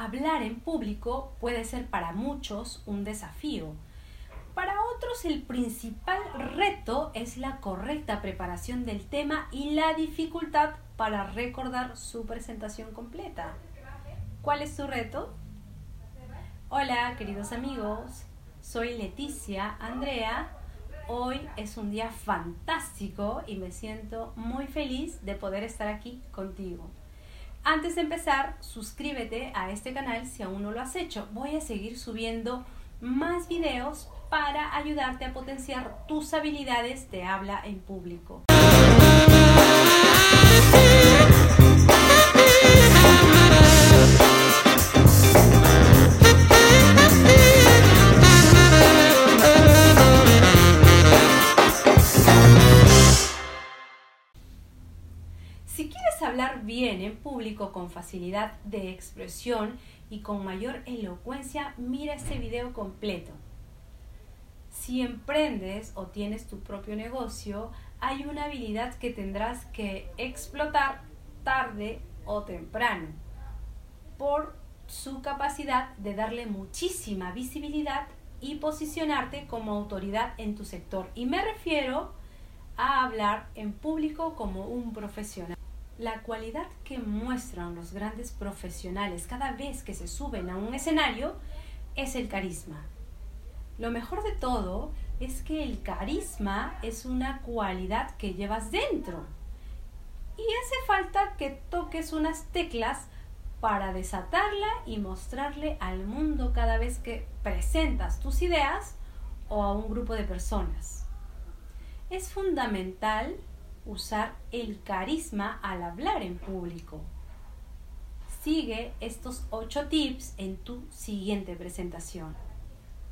Hablar en público puede ser para muchos un desafío. Para otros el principal reto es la correcta preparación del tema y la dificultad para recordar su presentación completa. ¿Cuál es su reto? Hola queridos amigos, soy Leticia Andrea. Hoy es un día fantástico y me siento muy feliz de poder estar aquí contigo. Antes de empezar, suscríbete a este canal si aún no lo has hecho. Voy a seguir subiendo más videos para ayudarte a potenciar tus habilidades de habla en público. En público con facilidad de expresión y con mayor elocuencia, mira este video completo. Si emprendes o tienes tu propio negocio, hay una habilidad que tendrás que explotar tarde o temprano por su capacidad de darle muchísima visibilidad y posicionarte como autoridad en tu sector. Y me refiero a hablar en público como un profesional. La cualidad que muestran los grandes profesionales cada vez que se suben a un escenario es el carisma. Lo mejor de todo es que el carisma es una cualidad que llevas dentro. Y hace falta que toques unas teclas para desatarla y mostrarle al mundo cada vez que presentas tus ideas o a un grupo de personas. Es fundamental usar el carisma al hablar en público. Sigue estos 8 tips en tu siguiente presentación.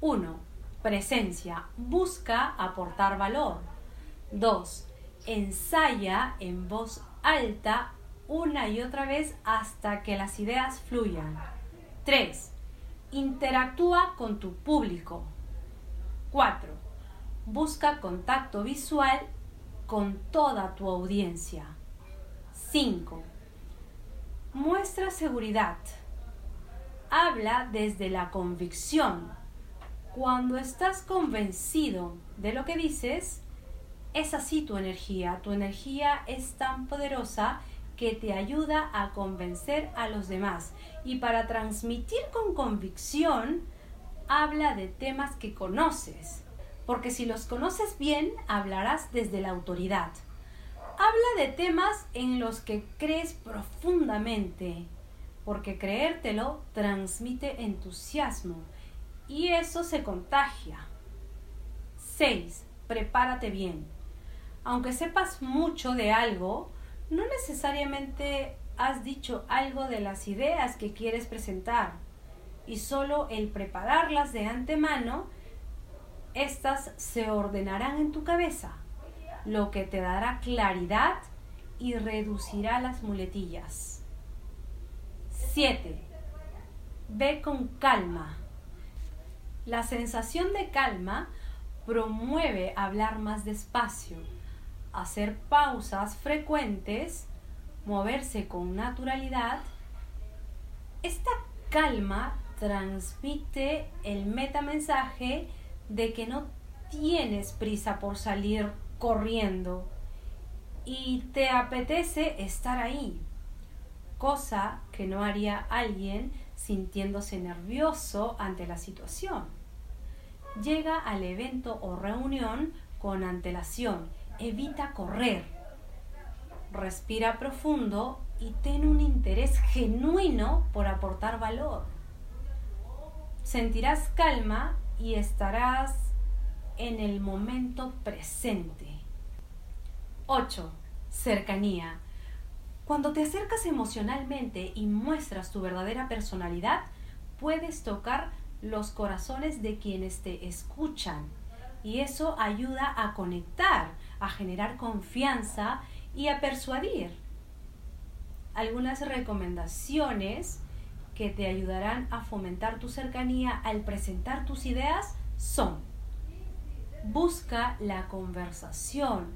1. Presencia. Busca aportar valor. 2. Ensaya en voz alta una y otra vez hasta que las ideas fluyan. 3. Interactúa con tu público. 4. Busca contacto visual con toda tu audiencia. 5. Muestra seguridad. Habla desde la convicción. Cuando estás convencido de lo que dices, es así tu energía. Tu energía es tan poderosa que te ayuda a convencer a los demás. Y para transmitir con convicción, habla de temas que conoces porque si los conoces bien, hablarás desde la autoridad. Habla de temas en los que crees profundamente, porque creértelo transmite entusiasmo y eso se contagia. 6. Prepárate bien. Aunque sepas mucho de algo, no necesariamente has dicho algo de las ideas que quieres presentar y solo el prepararlas de antemano estas se ordenarán en tu cabeza, lo que te dará claridad y reducirá las muletillas. 7. Ve con calma. La sensación de calma promueve hablar más despacio, hacer pausas frecuentes, moverse con naturalidad. Esta calma transmite el metamensaje de que no tienes prisa por salir corriendo y te apetece estar ahí, cosa que no haría alguien sintiéndose nervioso ante la situación. Llega al evento o reunión con antelación, evita correr, respira profundo y ten un interés genuino por aportar valor. Sentirás calma y estarás en el momento presente. 8. Cercanía. Cuando te acercas emocionalmente y muestras tu verdadera personalidad, puedes tocar los corazones de quienes te escuchan y eso ayuda a conectar, a generar confianza y a persuadir. Algunas recomendaciones que te ayudarán a fomentar tu cercanía al presentar tus ideas son busca la conversación,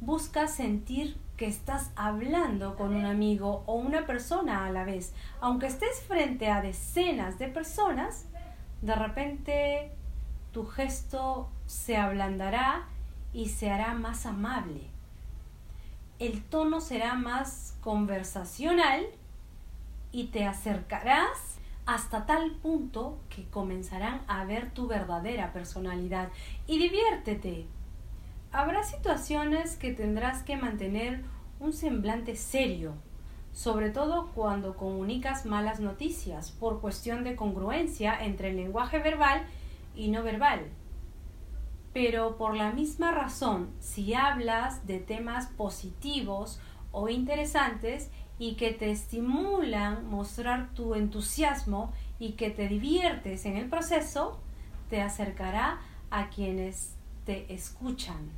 busca sentir que estás hablando con un amigo o una persona a la vez. Aunque estés frente a decenas de personas, de repente tu gesto se ablandará y se hará más amable. El tono será más conversacional y te acercarás hasta tal punto que comenzarán a ver tu verdadera personalidad. Y diviértete. Habrá situaciones que tendrás que mantener un semblante serio, sobre todo cuando comunicas malas noticias por cuestión de congruencia entre el lenguaje verbal y no verbal. Pero por la misma razón, si hablas de temas positivos o interesantes y que te estimulan mostrar tu entusiasmo y que te diviertes en el proceso, te acercará a quienes te escuchan.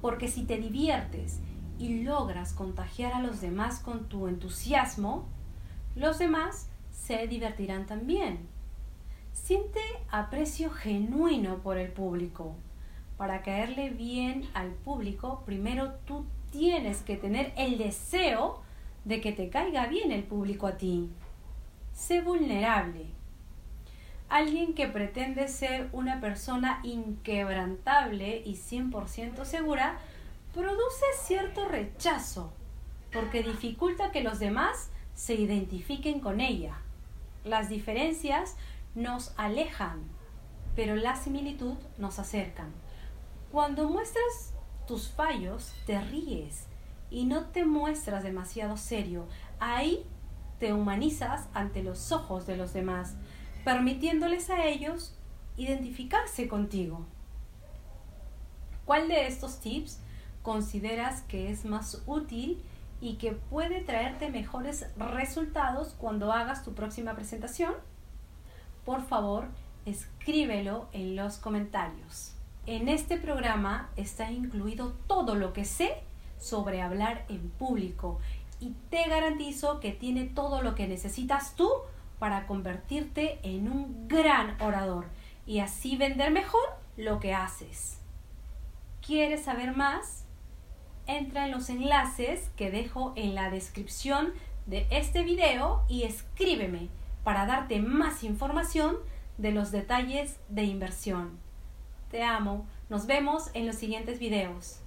Porque si te diviertes y logras contagiar a los demás con tu entusiasmo, los demás se divertirán también. Siente aprecio genuino por el público. Para caerle bien al público, primero tú tienes que tener el deseo de que te caiga bien el público a ti. Sé vulnerable. Alguien que pretende ser una persona inquebrantable y 100% segura produce cierto rechazo porque dificulta que los demás se identifiquen con ella. Las diferencias nos alejan, pero la similitud nos acercan. Cuando muestras tus fallos, te ríes y no te muestras demasiado serio. Ahí te humanizas ante los ojos de los demás, permitiéndoles a ellos identificarse contigo. ¿Cuál de estos tips consideras que es más útil y que puede traerte mejores resultados cuando hagas tu próxima presentación? Por favor, escríbelo en los comentarios. En este programa está incluido todo lo que sé sobre hablar en público y te garantizo que tiene todo lo que necesitas tú para convertirte en un gran orador y así vender mejor lo que haces. ¿Quieres saber más? entra en los enlaces que dejo en la descripción de este video y escríbeme para darte más información de los detalles de inversión. Te amo, nos vemos en los siguientes videos.